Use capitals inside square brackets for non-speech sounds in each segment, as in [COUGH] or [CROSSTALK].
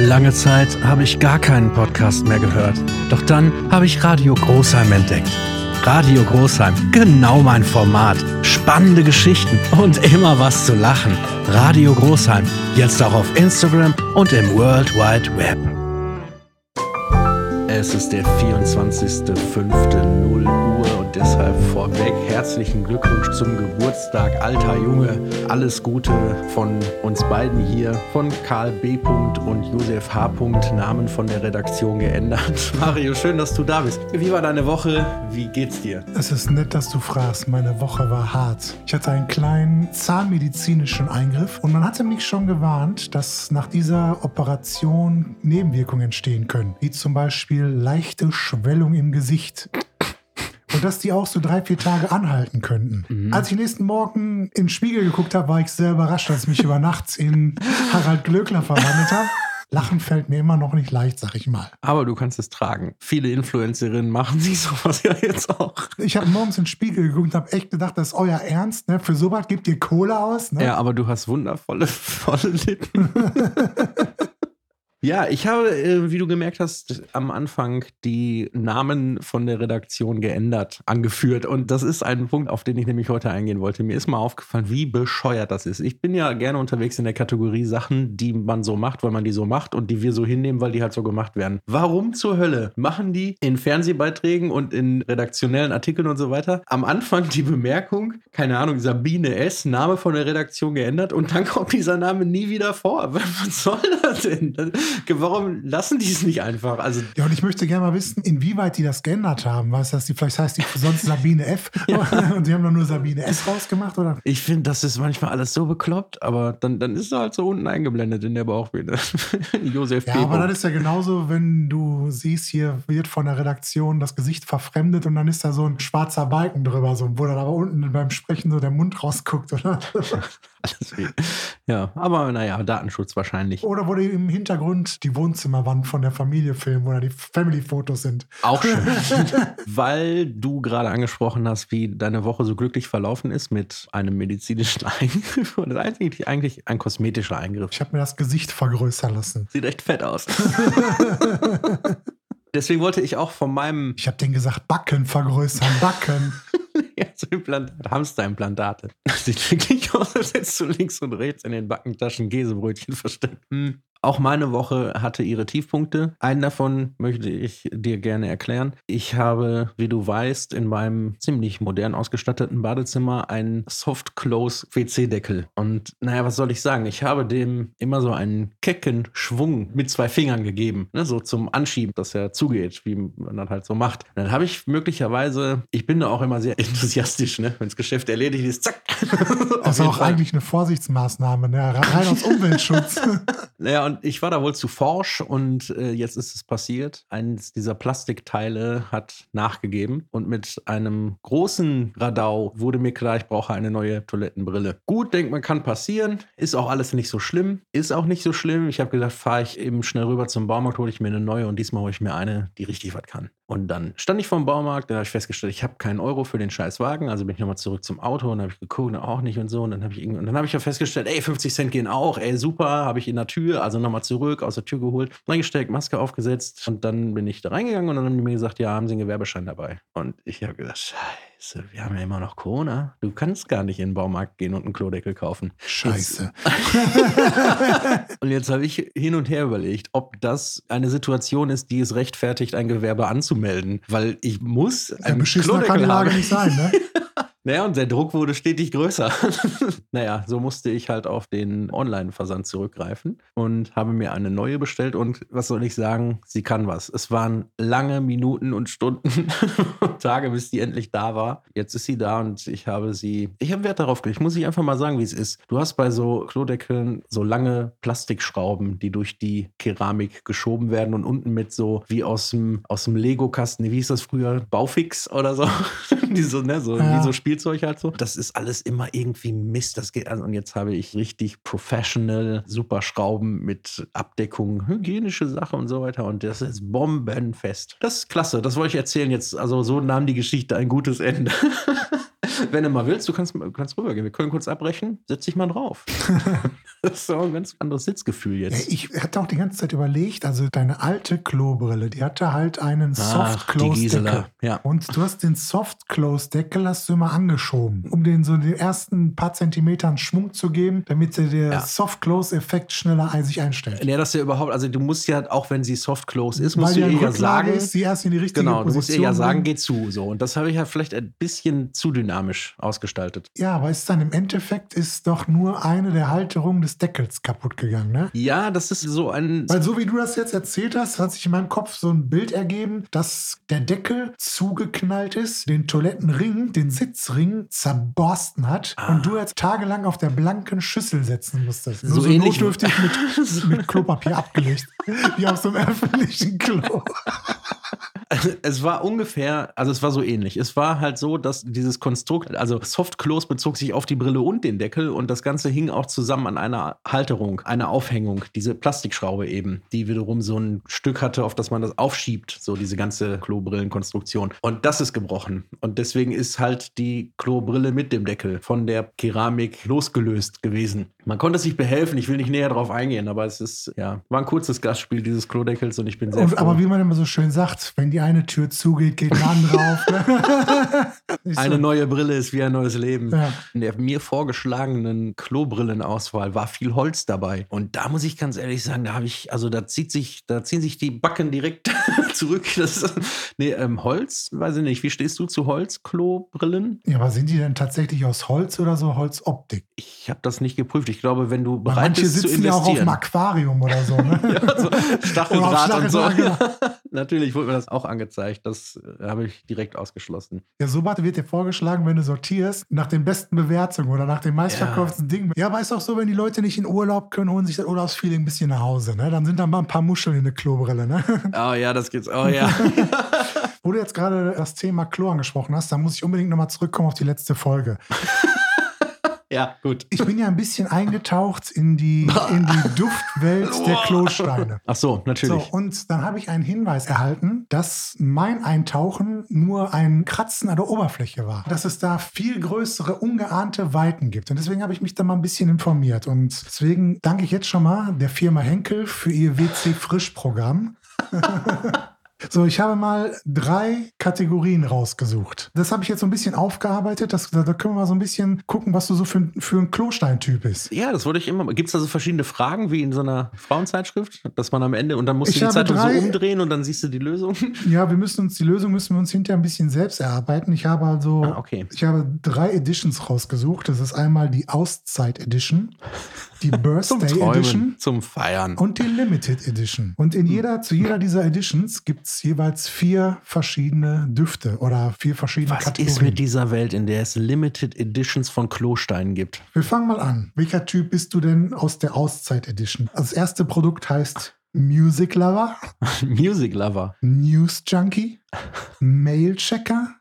Lange Zeit habe ich gar keinen Podcast mehr gehört. Doch dann habe ich Radio Großheim entdeckt. Radio Großheim, genau mein Format. Spannende Geschichten und immer was zu lachen. Radio Großheim, jetzt auch auf Instagram und im World Wide Web. Es ist der 24.05.0 Uhr und deshalb vorweg herzlichen Glückwunsch zum Geburtstag, alter Junge. Alles Gute von uns beiden hier, von Karl B. und Josef H. Namen von der Redaktion geändert. [LAUGHS] Mario, schön, dass du da bist. Wie war deine Woche? Wie geht's dir? Es ist nett, dass du fragst. Meine Woche war hart. Ich hatte einen kleinen zahnmedizinischen Eingriff und man hatte mich schon gewarnt, dass nach dieser Operation Nebenwirkungen entstehen können, wie zum Beispiel leichte Schwellung im Gesicht. Und dass die auch so drei, vier Tage anhalten könnten. Mhm. Als ich nächsten Morgen in den Spiegel geguckt habe, war ich sehr überrascht, dass ich mich über nachts in Harald Glöckler verwandelt habe. Lachen fällt mir immer noch nicht leicht, sag ich mal. Aber du kannst es tragen. Viele Influencerinnen machen sich sowas ja jetzt auch. Ich habe morgens in den Spiegel geguckt und habe echt gedacht, das ist euer Ernst. Ne? Für sowas gebt ihr Kohle aus. Ne? Ja, aber du hast wundervolle volle Lippen. [LAUGHS] Ja, ich habe, äh, wie du gemerkt hast, am Anfang die Namen von der Redaktion geändert, angeführt. Und das ist ein Punkt, auf den ich nämlich heute eingehen wollte. Mir ist mal aufgefallen, wie bescheuert das ist. Ich bin ja gerne unterwegs in der Kategorie Sachen, die man so macht, weil man die so macht und die wir so hinnehmen, weil die halt so gemacht werden. Warum zur Hölle machen die in Fernsehbeiträgen und in redaktionellen Artikeln und so weiter am Anfang die Bemerkung, keine Ahnung, Sabine S., Name von der Redaktion geändert und dann kommt dieser Name nie wieder vor. [LAUGHS] Was soll das denn? Warum lassen die es nicht einfach? Also ja, und ich möchte gerne mal wissen, inwieweit die das geändert haben. Was das die, vielleicht heißt die sonst Sabine F. [LAUGHS] Ja. [LAUGHS] und sie haben dann nur Sabine S rausgemacht, oder? Ich finde, das ist manchmal alles so bekloppt, aber dann, dann ist er halt so unten eingeblendet in der Bauchbinde. [LAUGHS] Josef Ja, P. aber das ist ja genauso, wenn du siehst, hier wird von der Redaktion das Gesicht verfremdet und dann ist da so ein schwarzer Balken drüber, so, wo dann aber unten beim Sprechen so der Mund rausguckt, oder? [LAUGHS] Ja, aber naja, Datenschutz wahrscheinlich. Oder wo die im Hintergrund die Wohnzimmerwand von der Familie filmen oder die Family-Fotos sind. Auch schön. [LAUGHS] Weil du gerade angesprochen hast, wie deine Woche so glücklich verlaufen ist mit einem medizinischen [LAUGHS] Eingriff. Und das ist eigentlich, eigentlich ein kosmetischer Eingriff. Ich habe mir das Gesicht vergrößern lassen. Sieht echt fett aus. Deswegen wollte ich auch von meinem. Ich habe den gesagt, Backen vergrößern, Backen. [LAUGHS] ja, so Implantat, Hamsterimplantate. Sieht wirklich aus, [LAUGHS] als hättest du links und rechts in den Backentaschen Käsebrötchen versteckt. Hm. Auch meine Woche hatte ihre Tiefpunkte. Einen davon möchte ich dir gerne erklären. Ich habe, wie du weißt, in meinem ziemlich modern ausgestatteten Badezimmer einen Soft-Close-WC-Deckel. Und naja, was soll ich sagen? Ich habe dem immer so einen kecken Schwung mit zwei Fingern gegeben. Ne? So zum Anschieben, dass er zugeht, wie man das halt so macht. Und dann habe ich möglicherweise, ich bin da auch immer sehr [LAUGHS] enthusiastisch, ne? wenn das Geschäft erledigt ist, zack. [LAUGHS] Das ist auch Fall. eigentlich eine Vorsichtsmaßnahme, ne? rein aus [LAUGHS] Umweltschutz. naja, ich war da wohl zu forsch und äh, jetzt ist es passiert. Eines dieser Plastikteile hat nachgegeben und mit einem großen Radau wurde mir klar, ich brauche eine neue Toilettenbrille. Gut, denkt man, kann passieren. Ist auch alles nicht so schlimm. Ist auch nicht so schlimm. Ich habe gesagt, fahre ich eben schnell rüber zum Baumarkt, hole ich mir eine neue und diesmal hole ich mir eine, die richtig was kann. Und dann stand ich vor dem Baumarkt, da habe ich festgestellt, ich habe keinen Euro für den scheiß Wagen. Also bin ich nochmal zurück zum Auto und habe ich geguckt, auch nicht und so. Und dann habe ich, und dann hab ich ja festgestellt, ey, 50 Cent gehen auch, ey, super, habe ich in der Tür, also nochmal zurück, aus der Tür geholt, reingesteckt, Maske aufgesetzt. Und dann bin ich da reingegangen und dann haben die mir gesagt, ja, haben Sie einen Gewerbeschein dabei. Und ich habe gesagt, scheiße. Scheiße, wir haben ja immer noch Corona. Du kannst gar nicht in den Baumarkt gehen und einen Klodeckel kaufen. Scheiße. [LAUGHS] und jetzt habe ich hin und her überlegt, ob das eine Situation ist, die es rechtfertigt, ein Gewerbe anzumelden. Weil ich muss einen ja, Klodeckel kann die Lage haben. nicht sein, ne? [LAUGHS] Naja, und der Druck wurde stetig größer. [LAUGHS] naja, so musste ich halt auf den Online-Versand zurückgreifen und habe mir eine neue bestellt. Und was soll ich sagen? Sie kann was. Es waren lange Minuten und Stunden [LAUGHS] und Tage, bis die endlich da war. Jetzt ist sie da und ich habe sie. Ich habe Wert darauf gelegt. Muss ich einfach mal sagen, wie es ist. Du hast bei so Klodeckeln so lange Plastikschrauben, die durch die Keramik geschoben werden und unten mit so wie aus dem, aus dem Lego-Kasten, wie hieß das früher? Baufix oder so? [LAUGHS] die so, ne, so, ja. wie so Spiel Spielzeug halt so. Das ist alles immer irgendwie Mist. Das geht also, und jetzt habe ich richtig professional super Schrauben mit Abdeckung, hygienische Sache und so weiter. Und das ist bombenfest. Das ist klasse. Das wollte ich erzählen jetzt. Also so nahm die Geschichte ein gutes Ende. [LAUGHS] [LAUGHS] Wenn du mal willst, du kannst, kannst rübergehen. Wir können kurz abbrechen. Setz dich mal drauf. [LAUGHS] das ist so ein ganz anderes Sitzgefühl jetzt. Ja, ich hatte auch die ganze Zeit überlegt, also deine alte Klobrille, die hatte halt einen Soft-Close-Deckel. Ja. Und du hast den Soft-Close-Deckel, hast du immer angeschoben, um den so den ersten paar Zentimetern Schwung zu geben, damit der Ja. Soft-Close-Effekt schneller ein- sich einstellt. Ja, das ja überhaupt, also du musst ja, auch wenn sie soft close ist, Weil musst die du ja Rücklage sagen, ist, die erst in die richtige genau, du musst ihr Position ja sagen, geh zu. So. Und das habe ich ja vielleicht ein bisschen zu dynamisch ausgestaltet. Ja, aber ist dann im Endeffekt ist doch nur eine der Halterungen des Deckels kaputt gegangen, ne? Ja, das ist so ein. Weil so wie du das jetzt erzählt hast, hat sich in meinem Kopf so ein Bild ergeben, dass der Deckel zugeknallt ist, den Toilettenring, den Sitzring zerborsten hat Ah. und du jetzt tagelang auf der blanken Schüssel setzen musstest. So so ähnlich- notdürftig [LAUGHS] mit, mit Klopapier abgelegt, wie auf so einem [LAUGHS] öffentlichen Klo. [LAUGHS] Es war ungefähr, also es war so ähnlich. Es war halt so, dass dieses Konstrukt, also Soft Close bezog sich auf die Brille und den Deckel und das Ganze hing auch zusammen an einer Halterung, einer Aufhängung, diese Plastikschraube eben, die wiederum so ein Stück hatte, auf das man das aufschiebt, so diese ganze Klobrillenkonstruktion. Und das ist gebrochen. Und deswegen ist halt die Klobrille mit dem Deckel von der Keramik losgelöst gewesen. Man konnte sich behelfen, ich will nicht näher drauf eingehen, aber es ist, ja, war ein kurzes Gastspiel dieses Klodeckels und ich bin sehr Und, aber wie man immer so schön sagt, wenn die eine Tür zugeht, geht eine andere auf. Ne? [LAUGHS] Nicht so- Eine neue Brille ist wie ein neues Leben. Ja. In der mir vorgeschlagenen Klobrillenauswahl war viel Holz dabei. Und da muss ich ganz ehrlich sagen, da habe ich, also da zieht sich, da ziehen sich die Backen direkt [LAUGHS] zurück. Das, nee, ähm, Holz, weiß ich nicht. Wie stehst du zu Holzklobrillen? ja, aber sind die denn tatsächlich aus Holz oder so Holzoptik? Ich habe das nicht geprüft. Ich glaube, wenn du bereit manche bist zu sitzen ja auch auf dem investieren. Aquarium oder so. Ne? [LAUGHS] Ja, so Stacheldraht und so. Genau. Natürlich mir das auch angezeigt. Das äh, habe ich direkt ausgeschlossen. Ja, so weit wird dir vorgeschlagen, wenn du sortierst, nach den besten Bewertungen oder nach den meistverkauften Dingen. Ja, aber ist auch so, wenn die Leute nicht in Urlaub können, holen sich das Urlaubsfeeling ein bisschen nach Hause. Ne? Dann sind da mal ein paar Muscheln in der Klobrille. Ne? [LAUGHS] Oh ja, das geht's. Oh ja. [LAUGHS] Wo du jetzt gerade das Thema Klo angesprochen hast, da muss ich unbedingt nochmal zurückkommen auf die letzte Folge. [LAUGHS] ja, gut. Ich bin ja ein bisschen eingetaucht in die, [LAUGHS] in die Duftwelt der Klosteine. Ach so, natürlich. So, und dann habe ich einen Hinweis erhalten, dass mein Eintauchen nur ein Kratzen an der Oberfläche war. Dass es da viel größere, ungeahnte Weiten gibt. Und deswegen habe ich mich da mal ein bisschen informiert. Und deswegen danke ich jetzt schon mal der Firma Henkel für ihr WC-Frisch-Programm. [LAUGHS] So, ich habe mal drei Kategorien rausgesucht. Das habe ich jetzt so ein bisschen aufgearbeitet. Das, da, können wir mal so ein bisschen gucken, was du so für, ein- für ein Klosteintyp bist. Ja, das wollte ich immer. Gibt es da so verschiedene Fragen wie in so einer Frauenzeitschrift, dass man am Ende und dann musst Ich du die Zeitung drei- so umdrehen und dann siehst du die Lösung? [LAUGHS] Ja, wir müssen uns, die Lösung müssen wir uns hinterher ein bisschen selbst erarbeiten. Ich habe also, Ah, okay. ich habe drei Editions rausgesucht. Das ist einmal die Auszeit Edition, die [LAUGHS] Birthday Edition zum Feiern. und die Limited Edition. Und in jeder, zu jeder dieser Editions gibt es jeweils vier verschiedene Düfte oder vier verschiedene Was Kategorien. ist mit dieser Welt, in der es Limited Editions von Klosteinen gibt? Wir fangen mal an. Welcher Typ bist du denn aus der Auszeit Edition? Das erste Produkt heißt Music Lover, [LAUGHS] Music Lover. News Junkie, [LAUGHS] Mail Checker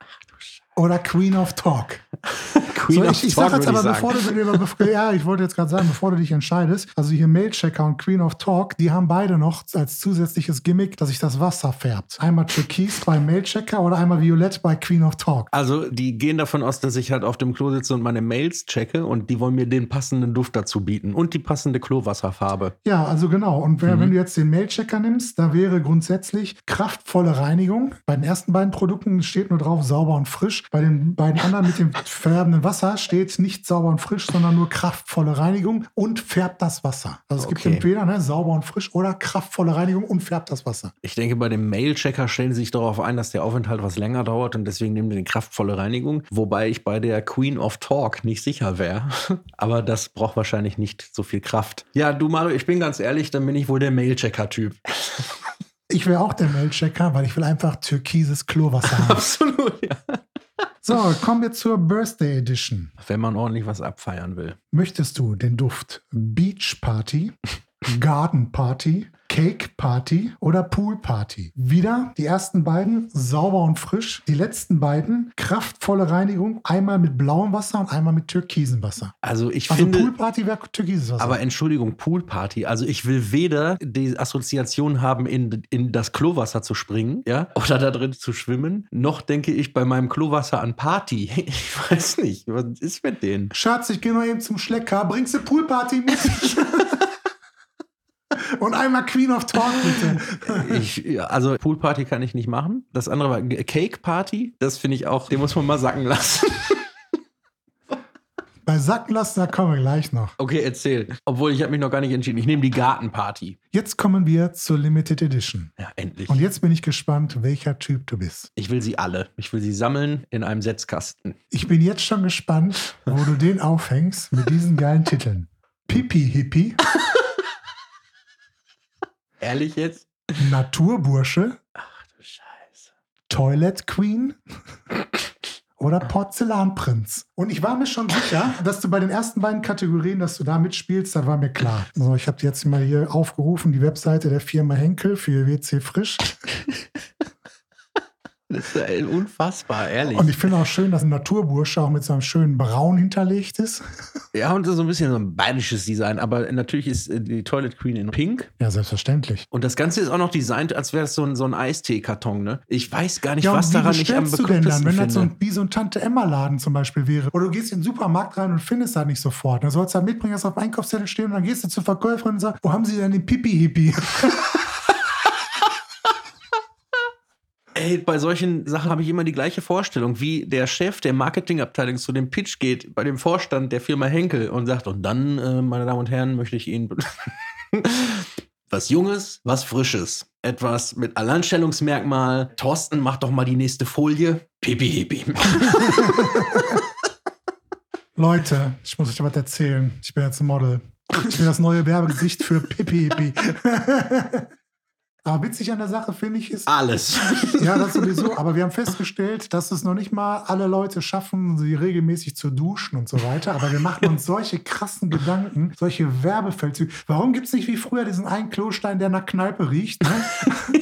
oder Queen of Talk. [LAUGHS] Queen so, of ich, ich Talk, sag jetzt aber, bevor du, [LAUGHS] ja, ich wollte jetzt gerade sagen, bevor du dich entscheidest, also hier Mailchecker und Queen of Talk, die haben beide noch als zusätzliches Gimmick, dass sich das Wasser färbt. Einmal Türkis bei Mailchecker oder einmal Violett bei Queen of Talk. Also, die gehen davon aus, dass ich halt auf dem Klo sitze und meine Mails checke und die wollen mir den passenden Duft dazu bieten und die passende Klowasserfarbe. Ja, also genau. Und wenn, Mhm. wenn du jetzt den Mailchecker nimmst, da wäre grundsätzlich kraftvolle Reinigung. Bei den ersten beiden Produkten steht nur drauf sauber und frisch. Bei den beiden anderen mit dem färbenden Wasser steht nicht sauber und frisch, sondern nur kraftvolle Reinigung und färbt das Wasser. Also es gibt Okay. entweder ne, sauber und frisch oder kraftvolle Reinigung und färbt das Wasser. Ich denke, bei dem Mail-Checker stellen sie sich darauf ein, dass der Aufenthalt was länger dauert und deswegen nehmen die kraftvolle Reinigung. Wobei ich bei der Queen of Talk nicht sicher wäre. [LAUGHS] Aber das braucht wahrscheinlich nicht so viel Kraft. Ja, du Mario, ich bin ganz ehrlich, dann bin ich wohl der Mail-Checker-Typ. Ich wäre auch der Mailchecker, weil ich will einfach türkises Klowasser haben. [LAUGHS] Absolut, ja. So, kommen wir zur Birthday Edition. Wenn man ordentlich was abfeiern will. Möchtest du den Duft Beach Party, Garden Party, Cake Party oder Pool Party. Wieder die ersten beiden sauber und frisch. Die letzten beiden kraftvolle Reinigung. Einmal mit blauem Wasser und einmal mit türkisem Wasser. Also ich Also finde. Pool Party wäre türkises Wasser. Aber Entschuldigung, Poolparty. Also ich will weder die Assoziation haben, in, in das Klowasser zu springen, ja, oder da drin zu schwimmen, noch denke ich bei meinem Klowasser an Party. [LAUGHS] Ich weiß nicht, was ist mit denen? Schatz, ich gehe noch eben zum Schlecker. Bringst du Pool Party mit? [LAUGHS] und einmal Queen of Talk, bitte. [LAUGHS] Ich, also Poolparty kann ich nicht machen. Das andere war Cake Party. Das finde ich auch, den muss man mal sacken lassen. [LAUGHS] Bei Sacken lassen, da kommen wir gleich noch. Okay, erzähl. Obwohl ich habe mich noch gar nicht entschieden. Ich nehme die Gartenparty. Jetzt kommen wir zur Limited Edition. Ja, endlich. Und jetzt bin ich gespannt, welcher Typ du bist. Ich will sie alle. Ich will sie sammeln in einem Setzkasten. Ich bin jetzt schon gespannt, wo du den aufhängst mit diesen geilen Titeln. Pipi Hippie, [LAUGHS] Ehrlich jetzt? Naturbursche, Ach du Scheiße. Toilet Queen oder Porzellanprinz. Und ich war mir schon sicher, dass du bei den ersten beiden Kategorien, dass du da mitspielst, da war mir klar. So, ich habe jetzt mal hier aufgerufen, die Webseite der Firma Henkel für WC Frisch. Das ist unfassbar, ehrlich. Und ich finde auch schön, dass ein Naturbursche auch mit so einem schönen Braun hinterlegt ist. ja, und so ein bisschen so ein bayerisches Design. Aber natürlich ist äh, die Toilet Queen in Pink. Ja, selbstverständlich. Und das Ganze ist auch noch designt, als wäre es so ein, so ein Eistee-Karton, ne? Ich weiß gar nicht, Ja, was daran nicht am bestellst du denn dann, wenn das so finde. ein, wie so ein Tante-Emma-Laden zum Beispiel wäre? Oder du gehst in den Supermarkt rein und findest das nicht sofort. Dann sollst du halt mitbringen, dass auf dem Einkaufszettel stehen und dann gehst du zur Verkäuferin und sagst, wo haben sie denn den Pipi-Hippi? [LAUGHS] Ey, bei solchen Sachen habe ich immer die gleiche Vorstellung, wie der Chef der Marketingabteilung zu dem Pitch geht bei dem Vorstand der Firma Henkel und sagt, und dann, äh, meine Damen und Herren, möchte ich Ihnen [LAUGHS] was Junges, was Frisches. Etwas mit Alleinstellungsmerkmal. Thorsten, mach doch mal die nächste Folie. Pipi, hipi. [LAUGHS] Leute, ich muss euch was erzählen. Ich bin jetzt ein Model. Ich bin das neue Werbegesicht für Pipi-Hippi. [LAUGHS] Aber witzig an der Sache, finde ich, ist, Alles. [LAUGHS] Ja, das sowieso. Aber wir haben festgestellt, dass es noch nicht mal alle Leute schaffen, sie regelmäßig zu duschen und so weiter. Aber wir machen uns solche krassen Gedanken, solche Werbefeldzüge. Warum gibt es nicht wie früher diesen einen Klostein, der nach Kneipe riecht? Ne?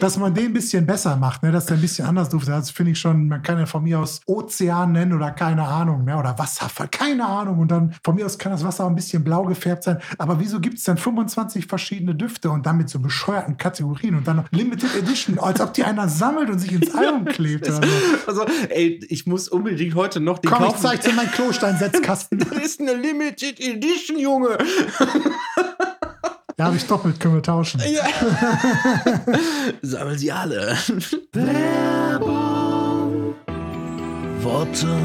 Dass man den ein bisschen besser macht, ne? dass der ein bisschen anders duftet. Das finde ich schon, man kann ja von mir aus Ozean nennen oder keine Ahnung, ne? oder Wasserfall, keine Ahnung. Und dann von mir aus kann das Wasser auch ein bisschen blau gefärbt sein. Aber wieso gibt es dann 25 verschiedene Düfte und dann mit so bescheuerten Kategorien und dann noch Limited Edition, als ob die einer sammelt und sich ins Album klebt. Oder so. [LAUGHS] Also, ey, ich muss unbedingt heute noch den Komm, ich kaufen. zeig dir meinen Klostein-Setzkasten. [LAUGHS] Das ist eine Limited Edition, Junge. Ja, habe ich doppelt, können wir tauschen. Ja. [LAUGHS] Sammeln sie alle. Werbung. Worte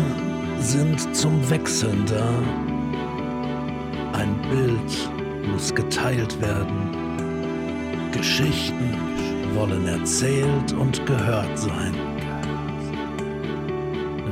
sind zum Wechseln da. Ein Bild muss geteilt werden. Geschichten wollen erzählt und gehört sein.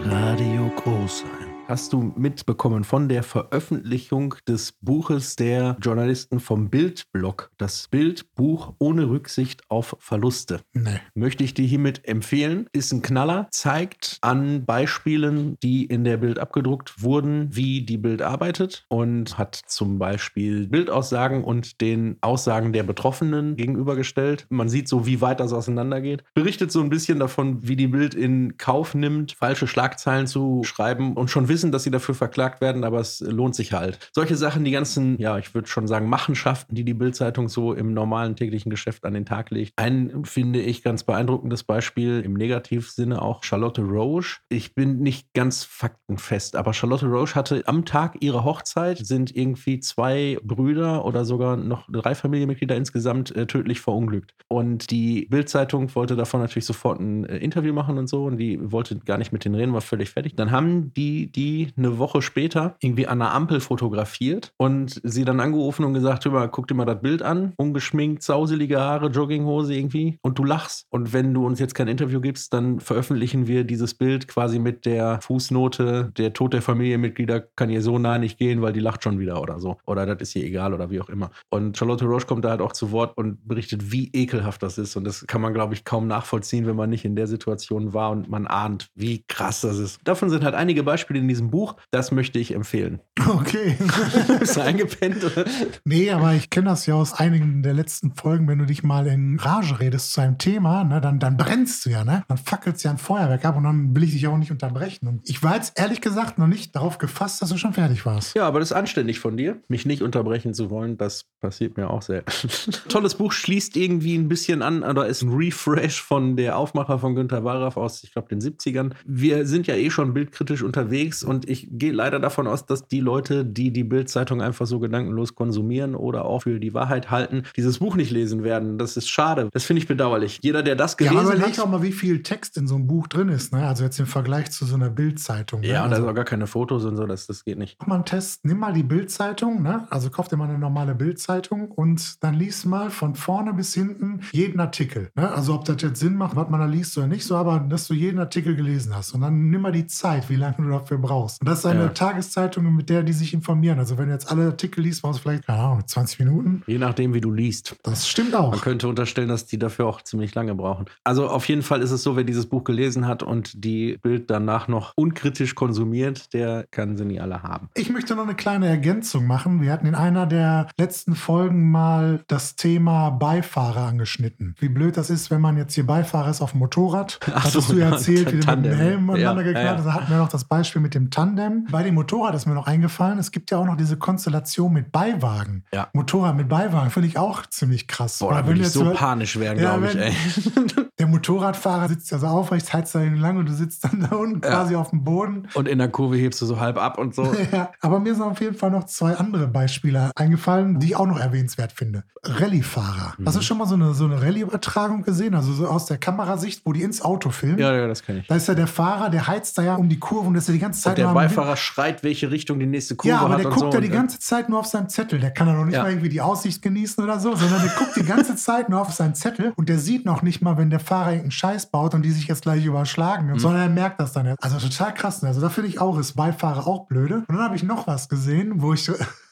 Radio Großheim. Hast du mitbekommen von der Veröffentlichung des Buches der Journalisten vom Bildblog? Das Bildbuch ohne Rücksicht auf Verluste. Nee. Möchte ich dir hiermit empfehlen. Ist ein Knaller, zeigt an Beispielen, die in der Bild abgedruckt wurden, wie die Bild arbeitet und hat zum Beispiel Bildaussagen und den Aussagen der Betroffenen gegenübergestellt. Man sieht so, wie weit das auseinandergeht. Berichtet so ein bisschen davon, wie die Bild in Kauf nimmt, falsche Schlagzeilen zu schreiben und schon wissen, dass sie dafür verklagt werden, aber es lohnt sich halt. Solche Sachen, die ganzen, ja, ich würde schon sagen, Machenschaften, die die Bildzeitung so im normalen täglichen Geschäft an den Tag legt. Ein, finde ich, ganz beeindruckendes Beispiel im Negativsinne auch Charlotte Roche. Ich bin nicht ganz faktenfest, aber Charlotte Roche hatte am Tag ihrer Hochzeit sind irgendwie zwei Brüder oder sogar noch drei Familienmitglieder insgesamt äh, tödlich verunglückt. Und die Bildzeitung wollte davon natürlich sofort ein äh, Interview machen und so und die wollte gar nicht mit denen reden, war völlig fertig. Dann haben die die eine Woche später irgendwie an einer Ampel fotografiert und sie dann angerufen und gesagt, hör mal, guck dir mal das Bild an, ungeschminkt, sauselige Haare, Jogginghose irgendwie und du lachst. Und wenn du uns jetzt kein Interview gibst, dann veröffentlichen wir dieses Bild quasi mit der Fußnote, der Tod der Familienmitglieder kann ihr so nah nicht gehen, weil die lacht schon wieder oder so. Oder das ist ihr egal oder wie auch immer. Und Charlotte Roche kommt da halt auch zu Wort und berichtet, wie ekelhaft das ist. Und das kann man, glaube ich, kaum nachvollziehen, wenn man nicht in der Situation war und man ahnt, wie krass das ist. Davon sind halt einige Beispiele in diesem Buch. Das möchte ich empfehlen. [LAUGHS] Okay. [LAUGHS] Bist du eingepennt? Oder? Nee, aber ich kenne das ja aus einigen der letzten Folgen, wenn du dich mal in Rage redest zu einem Thema, ne, dann, dann brennst du ja, ne? Dann fackelst ja ein Feuerwerk ab und dann will ich dich auch nicht unterbrechen. Und ich war jetzt ehrlich gesagt noch nicht darauf gefasst, dass du schon fertig warst. Ja, aber das ist anständig von dir, mich nicht unterbrechen zu wollen. Das passiert mir auch sehr. [LAUGHS] Tolles Buch schließt irgendwie ein bisschen an, oder ist ein Refresh von der Aufmacher von Günter Wallraff aus, ich glaube, den 70ern. Wir sind ja eh schon bildkritisch unterwegs und ich gehe leider davon aus, dass die Leute, die die Bildzeitung einfach so gedankenlos konsumieren oder auch für die Wahrheit halten, dieses Buch nicht lesen werden. Das ist schade. Das finde ich bedauerlich. Jeder, der das Ja, gelesen aber überleg hat. auch mal, wie viel Text in so einem Buch drin ist, ne? Also jetzt im Vergleich zu so einer Bildzeitung. Ne? Ja, und da also, sind auch gar keine Fotos und so, das, das geht nicht. Mach mal einen Test, nimm mal die Bildzeitung, ne? Also kauf dir mal eine normale Bildzeitung und dann lies mal von vorne bis hinten jeden Artikel. Ne? Also ob das jetzt Sinn macht, was man da liest oder nicht, so aber dass du jeden Artikel gelesen hast. Und dann nimm mal die Zeit, wie lange du dafür brauchst. Und das ist eine Ja. Tageszeitung, mit der die sich informieren. Also wenn du jetzt alle Artikel liest, brauchst du vielleicht, keine Ahnung, 20 Minuten. Je nachdem, wie du liest. Das stimmt Man auch. könnte unterstellen, dass die dafür auch ziemlich lange brauchen. Also auf jeden Fall ist es so, wer dieses Buch gelesen hat und die Bild danach noch unkritisch konsumiert, der kann sie nie alle haben. Ich möchte noch eine kleine Ergänzung machen. Wir hatten in einer der letzten Folgen mal das Thema Beifahrer angeschnitten. Wie blöd das ist, wenn man jetzt hier Beifahrer ist auf dem Motorrad. Ach Hattest so, du ja erzählt, wie du mit dem. Helm aneinander Ja, geknallt ja. Da hatten wir noch das Beispiel mit dem Tandem. Bei dem Motorrad ist mir noch eingefallen, es gibt ja auch noch diese Konstellation mit Beiwagen. Ja. Motorrad mit Beiwagen finde ich auch ziemlich krass. Boah, da würde ich so panisch werden, Ja, glaube ich, ey. [LAUGHS] Der Motorradfahrer sitzt ja so aufrecht, heizt da lang und du sitzt dann da unten Ja. quasi auf dem Boden. Und in der Kurve hebst du so halb ab und so. [LAUGHS] Ja, aber mir sind auf jeden Fall noch zwei andere Beispiele eingefallen, die ich auch noch erwähnenswert finde. Rallyefahrer. Mhm. Hast du schon mal so eine, so eine Rallye-Übertragung gesehen? Also so aus der Kamerasicht, wo die ins Auto filmen? Ja, ja, das kann ich. Da ist ja der Fahrer, der heizt da ja um die Kurve und das ist ja die ganze Zeit Und der Beifahrer schreit, welche Richtung die nächste Kurve Ja, aber hat der guckt so. ja die Und, ganze Zeit nur auf seinem Zettel. Der kann ja noch nicht Ja. mal irgendwie die Aussicht genießen oder so, sondern der guckt die ganze [LAUGHS] Zeit nur auf seinen Zettel und der sieht noch nicht mal, wenn der Fahrer irgendeinen Scheiß baut und die sich jetzt gleich überschlagen, Mhm. sondern er merkt das dann jetzt. Also total krass. Also da finde ich auch, ist Beifahrer auch blöde. Und dann habe ich noch was gesehen, wo ich [LAUGHS]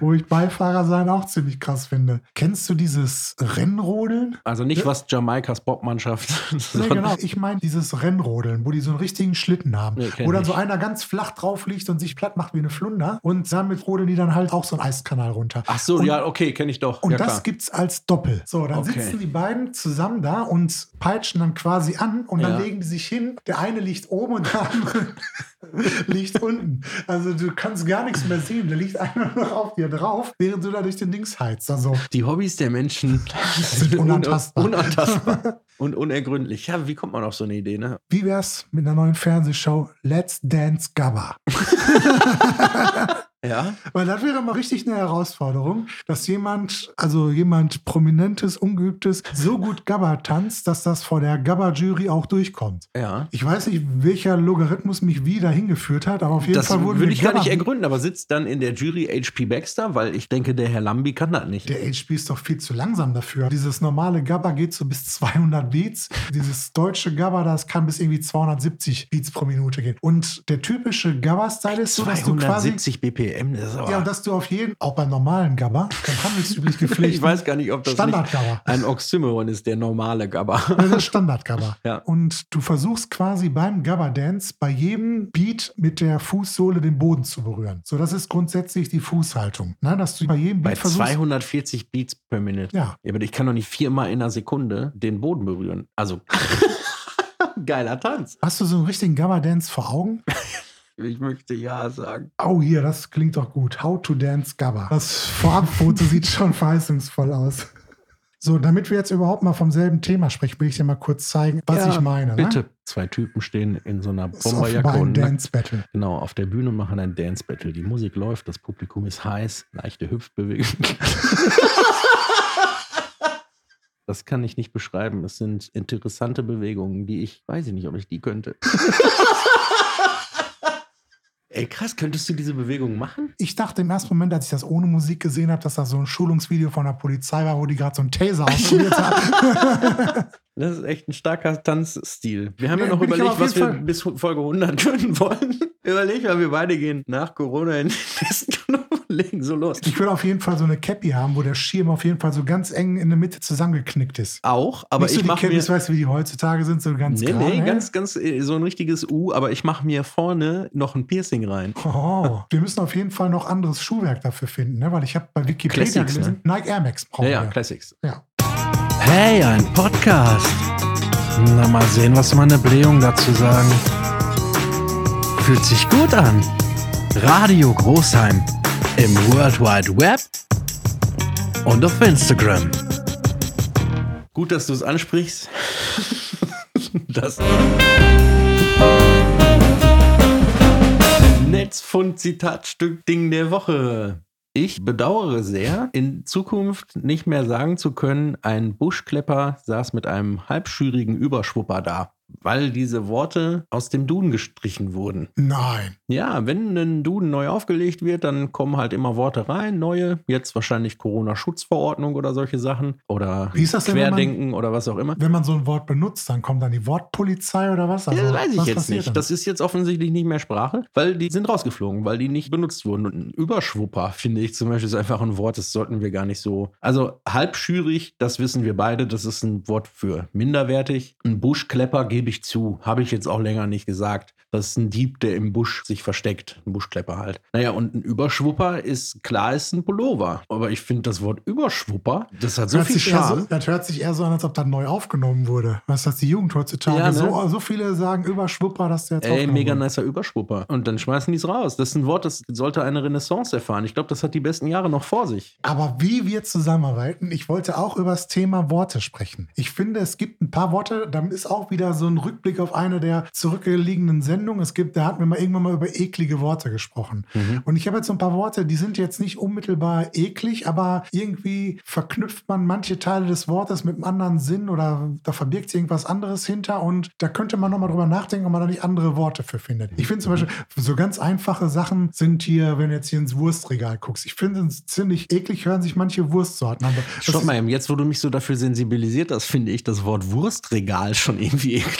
wo ich Beifahrer sein auch ziemlich krass finde. Kennst du dieses Rennrodeln? Also nicht was Jamaikas Bobmannschaft. [LAUGHS] Nee, genau. Ich meine dieses Rennrodeln, wo die so einen richtigen Schlitten haben. Nee, wo dann so einer ganz flach drauf liegt und sich platt macht wie eine Flunder. Und damit rodeln die dann halt auch so einen Eiskanal runter. Ach so, Und- ja, okay, kenne ich doch. Und ja, das klar. gibt's als Doppel. So, dann Okay. sitzen die beiden zusammen da und peitschen dann quasi an und dann Ja. legen die sich hin. Der eine liegt oben und der andere [LAUGHS] liegt unten. Also du kannst gar nichts mehr sehen. Der liegt einfach noch auf dir drauf, während du da durch den Dings heizt. Also Die Hobbys der Menschen [LAUGHS] Sind unantastbar. unantastbar [LAUGHS] und unergründlich. Ja, wie kommt man auf so eine Idee, ne? wie wär's mit einer neuen Fernsehshow Let's Dance Gabba? [LAUGHS] Ja. Weil das wäre mal richtig eine Herausforderung, dass jemand, also jemand Prominentes, Ungeübtes, so gut Gabba tanzt, dass das vor der Gabba-Jury auch durchkommt. Ja. Ich weiß nicht, welcher Logarithmus mich wie dahin geführt hat, aber auf jeden Das Fall wurden würde ich gar nicht ergründen, aber sitzt dann in der Jury HP Baxter, weil ich denke, der Herr Lambi kann das nicht. Der HP ist doch viel zu langsam dafür. Dieses normale Gabba geht so bis 200 Beats. Dieses deutsche Gabba, das kann bis irgendwie 270 Beats pro Minute gehen. Und der typische Gabba-Style ist so, dass du quasi 270 BPM, das ist aber. Ja, und dass du auf jeden, auch beim normalen Gabba, beim handelsüblich [LAUGHS] gepflegten ich weiß gar nicht, ob das Standard-Gabba. nicht ein Oxymoron ist, der normale Gabba. [LAUGHS] Das ist Standard-Gabba. [LAUGHS] Ja. Und du versuchst quasi beim Gabba-Dance bei jedem Beat mit der Fußsohle den Boden zu berühren. So, das ist grundsätzlich die Fußhaltung. Ne? Dass du bei jedem Bei Beat versuchst. 240 Beats per Minute. Ja. ja. Aber ich kann doch nicht viermal in einer Sekunde den Boden berühren. Also. [LAUGHS] Geiler Tanz. Hast du so einen richtigen Gabba-Dance vor Augen? [LAUGHS] Ich möchte ja sagen. Oh, hier, das klingt doch gut. How to Dance Gabba. Das Vorabfoto sieht schon verheißungsvoll aus. So, damit wir jetzt überhaupt mal vom selben Thema sprechen, will ich dir mal kurz zeigen, was Ja, ich meine. Bitte. Ne? Zwei Typen stehen in so einer Bomberjacke ein und Dance Battle. Genau, auf der Bühne machen ein Dance Battle. Die Musik läuft, das Publikum ist heiß, leichte Hüpfbewegung. [LAUGHS] Das kann ich nicht beschreiben. Es sind interessante Bewegungen, die ich, weiß ich nicht, ob ich die könnte. [LAUGHS] Ey, krass, könntest du diese Bewegung machen? Ich dachte im ersten Moment, als ich das ohne Musik gesehen habe, dass das so ein Schulungsvideo von der Polizei war, wo die gerade so einen Taser [LAUGHS] ausprobiert haben. [LAUGHS] Das ist echt ein starker Tanzstil. Wir haben ja, Ja, noch überlegt, was wir Fall- bis Folge 100 können wollen. Überleg mal, wir beide gehen nach Corona in den nächsten [LAUGHS] legen so los. Ich würde auf jeden Fall so eine Cappy haben, wo der Schirm auf jeden Fall so ganz eng in der Mitte zusammengeknickt ist. Auch, aber Nicht so ich die mache mir... Weißt du, wie die heutzutage sind, so ganz Nee, gerade. nee, ganz, ganz äh, so ein richtiges U, aber ich mache mir vorne noch ein Piercing rein. Oh, wir müssen auf jeden Fall noch anderes Schuhwerk dafür finden, ne? weil ich habe bei Wikipedia Classics, gelesen, Nike Air Max brauchen Ja, ja, wir. Classics. Ja. Hey, ein Podcast. Na, mal sehen, was meine Blähungen dazu sagen. Fühlt sich gut an. Radio Großheim. Im World Wide Web und auf Instagram. Gut, dass du es ansprichst. [LAUGHS] das Netzfund-Zitatstück-Ding der Woche. Ich bedauere sehr, in Zukunft nicht mehr sagen zu können, ein Buschklepper saß mit einem halbschürigen Überschwupper da, weil diese Worte aus dem Duden gestrichen wurden. Nein. Ja, wenn ein Duden neu aufgelegt wird, dann kommen halt immer Worte rein, neue. Jetzt wahrscheinlich Corona-Schutzverordnung oder solche Sachen. Oder Wie ist das denn, wenn man- Querdenken oder was auch immer. Wenn man so ein Wort benutzt, dann kommt dann die Wortpolizei oder was? Also, Ja, das weiß ich jetzt nicht. dann? Das ist jetzt offensichtlich nicht mehr Sprache, weil die sind rausgeflogen, weil die nicht benutzt wurden. Und ein Überschwupper, finde ich zum Beispiel, ist einfach ein Wort, das sollten wir gar nicht so. Also halbschürig, das wissen wir beide, das ist ein Wort für minderwertig. Ein Buschklepper gebe ich zu, habe ich jetzt auch länger nicht gesagt. Das ist ein Dieb, der im Busch sich versteckt. Ein Buschklepper halt. Naja, und ein Überschwupper ist, klar, ist ein Pullover. Aber ich finde das Wort Überschwupper, das hat so hört viel eher so, Charme. das hört sich eher so an, als ob das neu aufgenommen wurde. Was das die Jugend heutzutage Ja, ne? so, so viele sagen Überschwupper, dass der jetzt Ey, mega wurde. nicer Überschwupper. Und dann schmeißen die es raus. Das ist ein Wort, das sollte eine Renaissance erfahren. Ich glaube, das hat die besten Jahre noch vor sich. Aber wie wir zusammenarbeiten, ich wollte auch über das Thema Worte sprechen. Ich finde, es gibt ein paar Worte, dann ist auch wieder so ein Rückblick auf eine der zurückliegenden Sendungen. Es gibt, da hatten wir mal irgendwann mal über eklige Worte gesprochen. Und ich habe jetzt so ein paar Worte, die sind jetzt nicht unmittelbar eklig, aber irgendwie verknüpft man manche Teile des Wortes mit einem anderen Sinn oder da verbirgt sich irgendwas anderes hinter und da könnte man nochmal drüber nachdenken, ob man da nicht andere Worte für findet. Ich finde zum Beispiel, so ganz einfache Sachen sind hier, wenn du jetzt hier ins Wurstregal guckst. Ich finde es ziemlich eklig, hören sich manche Wurstsorten an. Stopp mal, eben, jetzt wo du mich so dafür sensibilisiert hast, finde ich das Wort Wurstregal schon irgendwie eklig.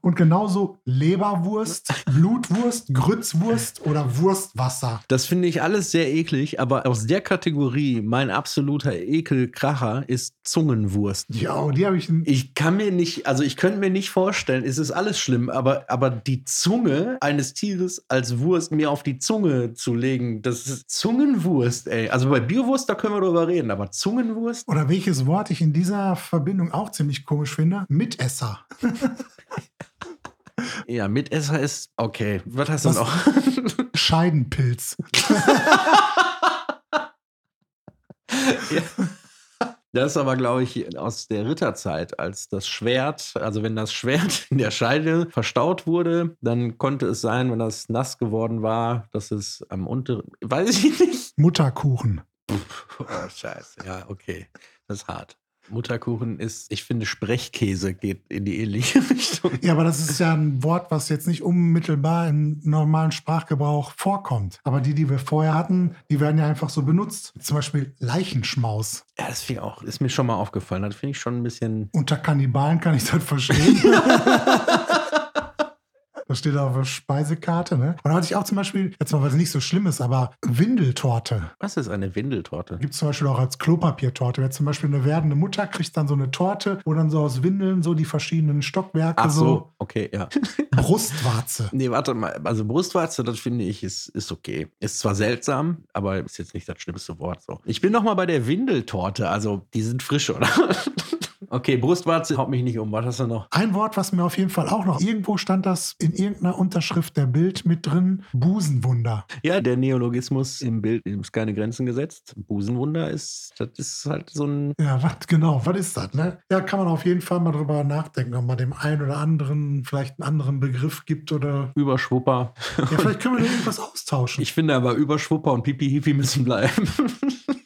Und genauso Leberwurst, Blutwurst, Grützwurst oder Wurstwasser. Das finde ich alles sehr eklig, aber aus der Kategorie, mein absoluter Ekelkracher ist Zungenwurst. Ja, die habe ich. Ich kann mir nicht, also ich könnte mir nicht vorstellen, es ist alles schlimm, aber, aber die Zunge eines Tieres als Wurst mir auf die Zunge zu legen, das ist Zungenwurst, ey. Also bei Biowurst, da können wir drüber reden, aber Zungenwurst? Oder welches Wort ich in dieser Verbindung auch ziemlich komisch finde? Mitesser. [LAUGHS] Ja, Mitesser ist okay. Was heißt das Was- noch? [LAUGHS] Scheidenpilz. [LAUGHS] Ja. Das ist aber, glaube ich, aus der Ritterzeit, als das Schwert, also wenn das Schwert in der Scheide verstaut wurde, dann konnte es sein, wenn das nass geworden war, dass es am unteren, weiß ich nicht. Mutterkuchen. Oh, scheiße. Ja, okay. Das ist hart. Mutterkuchen ist, ich finde, Sprechkäse geht in die ähnliche [LAUGHS] Richtung. Ja, aber das ist ja ein Wort, was jetzt nicht unmittelbar im normalen Sprachgebrauch vorkommt. Aber die, die wir vorher hatten, die werden ja einfach so benutzt. Zum Beispiel Leichenschmaus. Ja, das finde ich auch, ist mir schon mal aufgefallen. Das finde ich schon ein bisschen. Unter Kannibalen kann ich das verstehen. [LAUGHS] [LAUGHS] Das steht auf der Speisekarte, ne? Und da hatte ich auch zum Beispiel, jetzt mal was nicht so schlimm ist, aber Windeltorte. Was ist eine Windeltorte? Gibt es zum Beispiel auch als Klopapiertorte. Wer zum Beispiel eine werdende Mutter kriegt dann so eine Torte, wo dann so aus Windeln so die verschiedenen Stockwerke Ach so, so, okay, ja. [LAUGHS] [LAUGHS] Brustwarze. Nee, warte mal. Also Brustwarze, das finde ich, ist, ist okay. Ist zwar seltsam, aber ist jetzt nicht das schlimmste Wort so. Ich bin noch mal bei der Windeltorte. Also, die sind frisch, oder? [LAUGHS] okay, Brustwarze haut mich nicht um. Was hast du noch? Ein Wort, was mir auf jeden Fall auch noch, irgendwo stand das in irgendeiner Unterschrift der Bild mit drin, Busenwunder. Ja, der Neologismus im Bild ist keine Grenzen gesetzt. Busenwunder ist, das ist halt so ein. Ja, was genau, was ist das, ne? Ja, kann man auf jeden Fall mal drüber nachdenken, ob man dem einen oder anderen vielleicht einen anderen Begriff gibt oder. Überschwupper. Ja, vielleicht können wir da irgendwas austauschen. Ich finde aber Überschwupper und Pipi-Hipi müssen bleiben. [LAUGHS]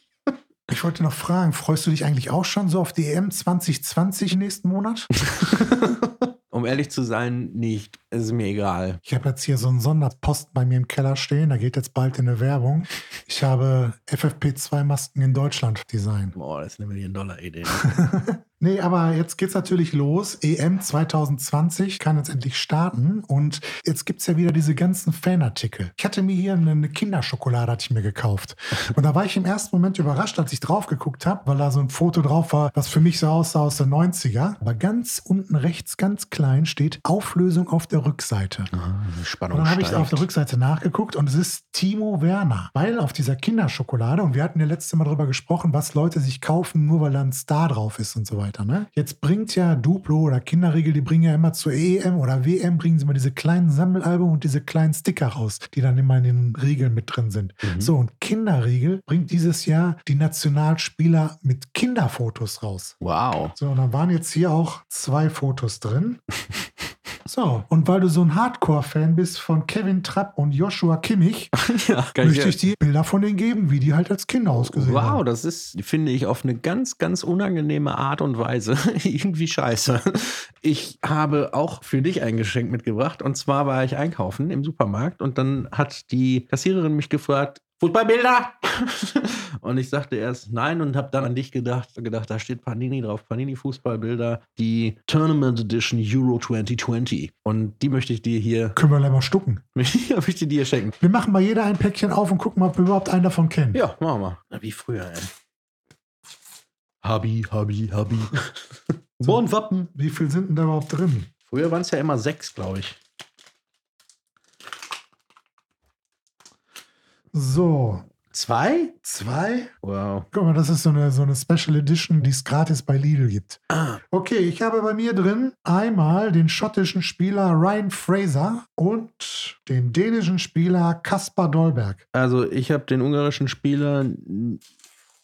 Ich wollte noch fragen, freust du dich eigentlich auch schon so auf die EM 2020 nächsten Monat? [LAUGHS] um ehrlich zu sein, nicht. Es ist mir egal. Ich habe jetzt hier so einen Sonderpost bei mir im Keller stehen, da geht jetzt bald in eine Werbung. Ich habe FFP2-Masken in Deutschland designt. Boah, das ist eine Million-Dollar-Idee. [LAUGHS] Nee, aber jetzt geht's natürlich los. EM 2020 kann jetzt endlich starten und jetzt gibt's ja wieder diese ganzen Fanartikel. Ich hatte mir hier eine Kinderschokolade hatte ich mir gekauft [LAUGHS] und da war ich im ersten Moment überrascht, als ich drauf geguckt habe, weil da so ein Foto drauf war, was für mich so aussah aus den 90er. Aber ganz unten rechts, ganz klein steht Auflösung auf der Rückseite. Ah, Spannung Und dann habe ich auf der Rückseite nachgeguckt und es ist Timo Werner. Weil auf dieser Kinderschokolade, und wir hatten ja letztes Mal darüber gesprochen, was Leute sich kaufen, nur weil da ein Star drauf ist und so weiter. Ne? Jetzt bringt ja Duplo oder Kinderriegel, die bringen ja immer zur EM oder WM, bringen sie mal diese kleinen Sammelalbum und diese kleinen Sticker raus, die dann immer in den Riegeln mit drin sind. Mhm. So, und Kinderriegel bringt dieses Jahr die Nationalspieler mit Kinderfotos raus. Wow. So, und dann waren jetzt hier auch zwei Fotos drin. [LAUGHS] So, und weil du so ein Hardcore-Fan bist von Kevin Trapp und Joshua Kimmich, [LAUGHS] ja, möchte ich dir Bilder von denen geben, wie die halt als Kinder ausgesehen Wow, haben. das ist, finde ich, auf eine ganz, ganz unangenehme Art und Weise [LAUGHS] irgendwie scheiße. Ich habe auch für dich ein Geschenk mitgebracht. Und zwar war ich einkaufen im Supermarkt und dann hat die Kassiererin mich gefragt, Fußballbilder? [LAUGHS] und ich sagte erst nein und habe dann an dich gedacht, gedacht, da steht Panini drauf, Panini Fußballbilder, die Tournament Edition Euro 2020. Und die möchte ich dir hier, Können wir gleich mal stucken. [LAUGHS] möchte ich dir hier schenken. Wir machen mal jeder ein Päckchen auf und gucken, ob wir überhaupt einen davon kennen. Ja, machen wir. Na, wie früher, ey. Habi, Habi, Habi. [LAUGHS] Bornwappen. Wie viel sind denn da überhaupt drin? Früher waren es ja immer sechs, glaube ich. So, Zwei? zwei. Wow. Guck mal, das ist so eine, so eine Special Edition, die es gratis bei Lidl gibt. Ah, Okay, ich habe bei mir drin einmal den schottischen Spieler Ryan Fraser und den dänischen Spieler Kaspar Dolberg. also ich habe den ungarischen Spieler,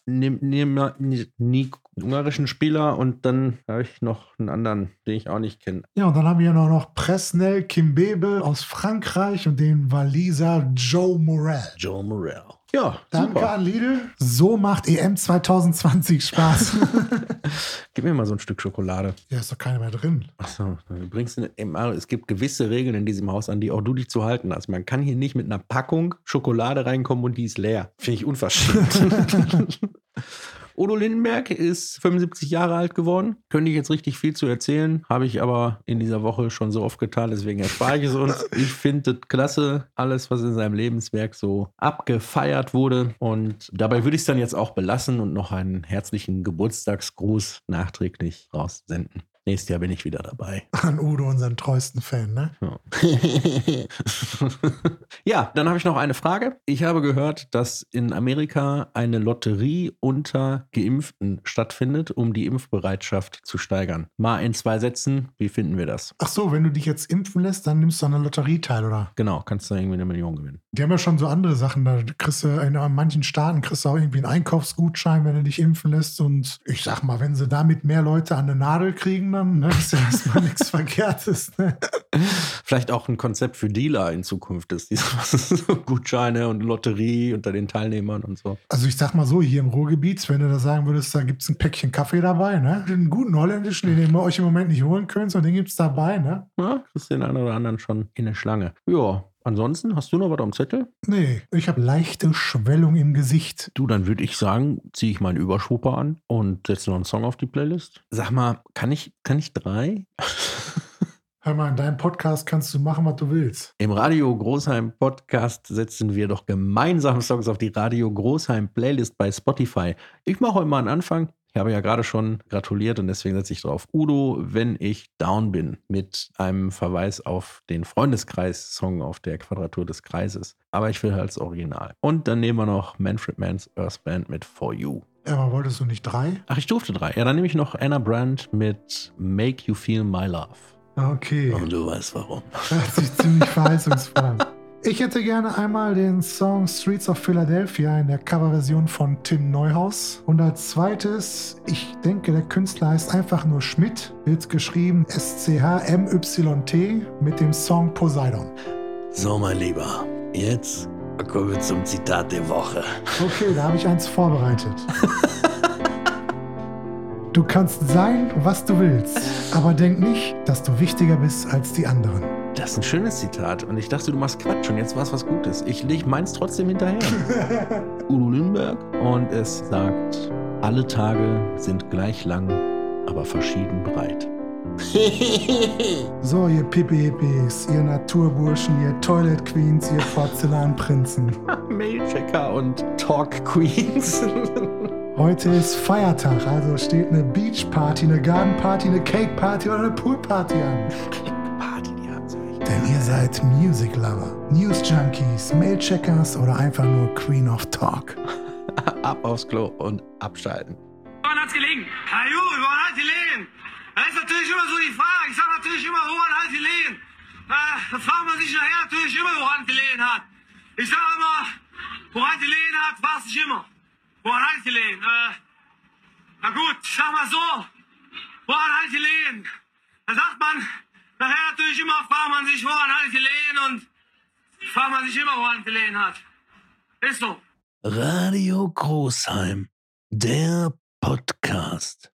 n- nimm, nimm, nie, ungarischen Spieler und dann habe ich noch einen anderen, den ich auch nicht kenne. Ja, und dann haben wir noch, noch Presnel Kimbebe aus Frankreich und den Waliser Joe Morel. Joe Morel. Ja, Danke super. an Lidl. So macht EM 2020 Spaß. [LAUGHS] [LAUGHS] Gib mir mal so ein Stück Schokolade. ja, ist doch keiner mehr drin. Achso, du bringst eine, es gibt gewisse Regeln in diesem Haus, an die auch du dich zu halten hast. Man kann hier nicht mit einer Packung Schokolade reinkommen und die ist leer. Finde ich unverschämt. [LAUGHS] Odo Lindenberg ist 75 Jahre alt geworden. Könnte ich jetzt richtig viel zu erzählen, habe ich aber in dieser Woche schon so oft getan, deswegen erspare ich es uns. [LAUGHS] Ich finde es klasse, alles, was in seinem Lebenswerk so abgefeiert wurde. Und dabei würde ich es dann jetzt auch belassen und noch einen herzlichen Geburtstagsgruß nachträglich raussenden. Nächstes Jahr bin ich wieder dabei. An Udo, unseren treuesten Fan, ne? Ja, [LAUGHS] ja dann habe ich noch eine Frage. Ich habe gehört, dass in Amerika eine Lotterie unter Geimpften stattfindet, um die Impfbereitschaft zu steigern. Mal in zwei Sätzen, wie finden wir das? Ach so, wenn du dich jetzt impfen lässt, dann nimmst du an der Lotterie teil, oder? Genau, kannst du irgendwie eine Million gewinnen. Die haben ja schon so andere Sachen. Da kriegst du in manchen Staaten kriegst du auch irgendwie einen Einkaufsgutschein, wenn du dich impfen lässt. Und ich sag mal, wenn sie damit mehr Leute an eine Nadel kriegen, dann ne, ist ja erstmal nichts Verkehrtes. Ne? [LAUGHS] Vielleicht auch ein Konzept für Dealer in Zukunft ist, diese so [LAUGHS] Gutscheine und Lotterie unter den Teilnehmern und so. Also ich sag mal so, hier im Ruhrgebiet, wenn du da sagen würdest, da gibt es ein Päckchen Kaffee dabei, ne? Den guten holländischen, den ihr euch im Moment nicht holen könnt, sondern den gibt es dabei, ne? Ja, kriegst den einen oder anderen schon in der Schlange. Ja, ansonsten hast du noch was am Zettel? Nee, ich habe leichte Schwellung im Gesicht. Du, dann würde ich sagen, ziehe ich meinen Überschwupper an und setze noch einen Song auf die Playlist. Sag mal, kann ich, kann ich drei? [LAUGHS] Hör mal, in deinem Podcast kannst du machen, was du willst. Im Radio Großheim Podcast setzen wir doch gemeinsam Songs auf die Radio Großheim Playlist bei Spotify. Ich mache heute mal einen Anfang. Ich habe ja gerade schon gratuliert und deswegen setze ich drauf Udo, wenn ich down bin, mit einem Verweis auf den Freundeskreis-Song auf der Quadratur des Kreises. Aber ich will halt das Original. Und dann nehmen wir noch Manfred Mann's Earth Band mit For You. Aber wolltest du nicht drei? Ach, ich durfte drei. Ja, dann nehme ich noch Anna Brandt mit Make You Feel My Love. Okay. Und du weißt warum. Hört sich ziemlich verheißungsvoll. [LAUGHS] Ich hätte gerne einmal den Song Streets of Philadelphia in der Coverversion von Tim Neuhaus. Und als zweites, ich denke, der Künstler heißt einfach nur Schmidt, wird geschrieben S-C-H-M-Y-T mit dem Song Poseidon. So, mein Lieber, jetzt kommen wir zum Zitat der Woche. Okay, da habe ich eins vorbereitet. Du kannst sein, was du willst, aber denk nicht, dass du wichtiger bist als die anderen. Das ist ein schönes Zitat und ich dachte, du machst Quatsch und jetzt war es was Gutes. Ich leg meins trotzdem hinterher. [LAUGHS] Udo Lindenberg und es sagt, alle Tage sind gleich lang, aber verschieden breit. [LAUGHS] so, ihr Pipi-Hippis, ihr Naturburschen, ihr Toilet Queens, ihr Porzellanprinzen. [LAUGHS] Mailchecker und Talk Queens. Heute ist Feiertag, also steht eine Beachparty, eine Gardenparty, eine Cakeparty oder eine Poolparty an. Seid Music Lover, News Junkies, Mailcheckers oder einfach nur Queen of Talk. [LAUGHS] Ab aufs Klo und abschalten. Woran hat's gelegen? Herr Juri, woran hat gelegen? Das ist natürlich immer so die Frage. Ich sage natürlich immer, woran hat gelegen? Äh, da fragt man sich nachher natürlich immer, woran gelegen hat. Ich sage immer, woran gelegen hat, war es nicht immer. Woran hat gelegen? Äh, na gut, ich sag mal so, woran hat gelegen? Da sagt man nachher natürlich immer, fragt man sich, woran hat gelegen und fragt man sich immer, woran gelegen hat. Ist so. Radio Großheim, der Podcast.